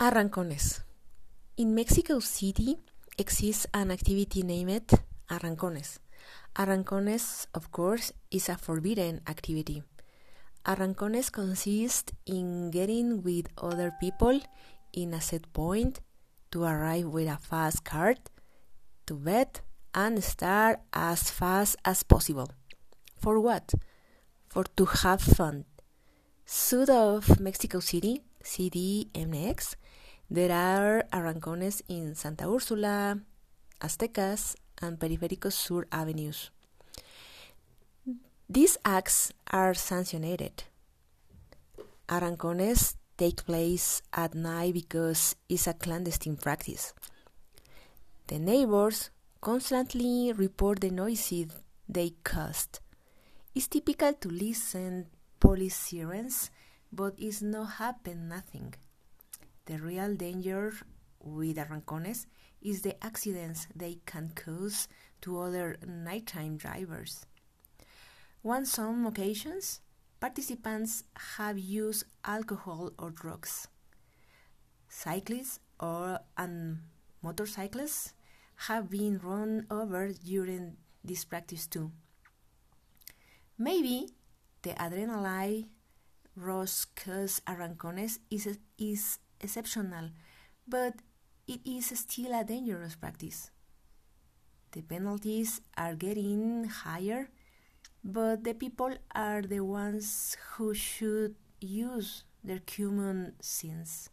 Arrancones. In Mexico City exists an activity named Arrancones. Arrancones, of course, is a forbidden activity. Arrancones consist in getting with other people in a set point to arrive with a fast cart to bet and start as fast as possible. For what? For to have fun. South of Mexico City, CDMX, there are arrancones in Santa Úrsula, Aztecas, and Periférico Sur avenues. These acts are sanctioned. Arrancones take place at night because it's a clandestine practice. The neighbors constantly report the noises they caused. It's typical to listen police sirens, but it's not happened nothing. The real danger with arrancones is the accidents they can cause to other nighttime drivers. On some occasions, participants have used alcohol or drugs. Cyclists or and motorcyclists have been run over during this practice too. Maybe the adrenaline rush cause arrancones is, is exceptional, but it is still a dangerous practice. The penalties are getting higher, but the people are the ones who should use their common sense.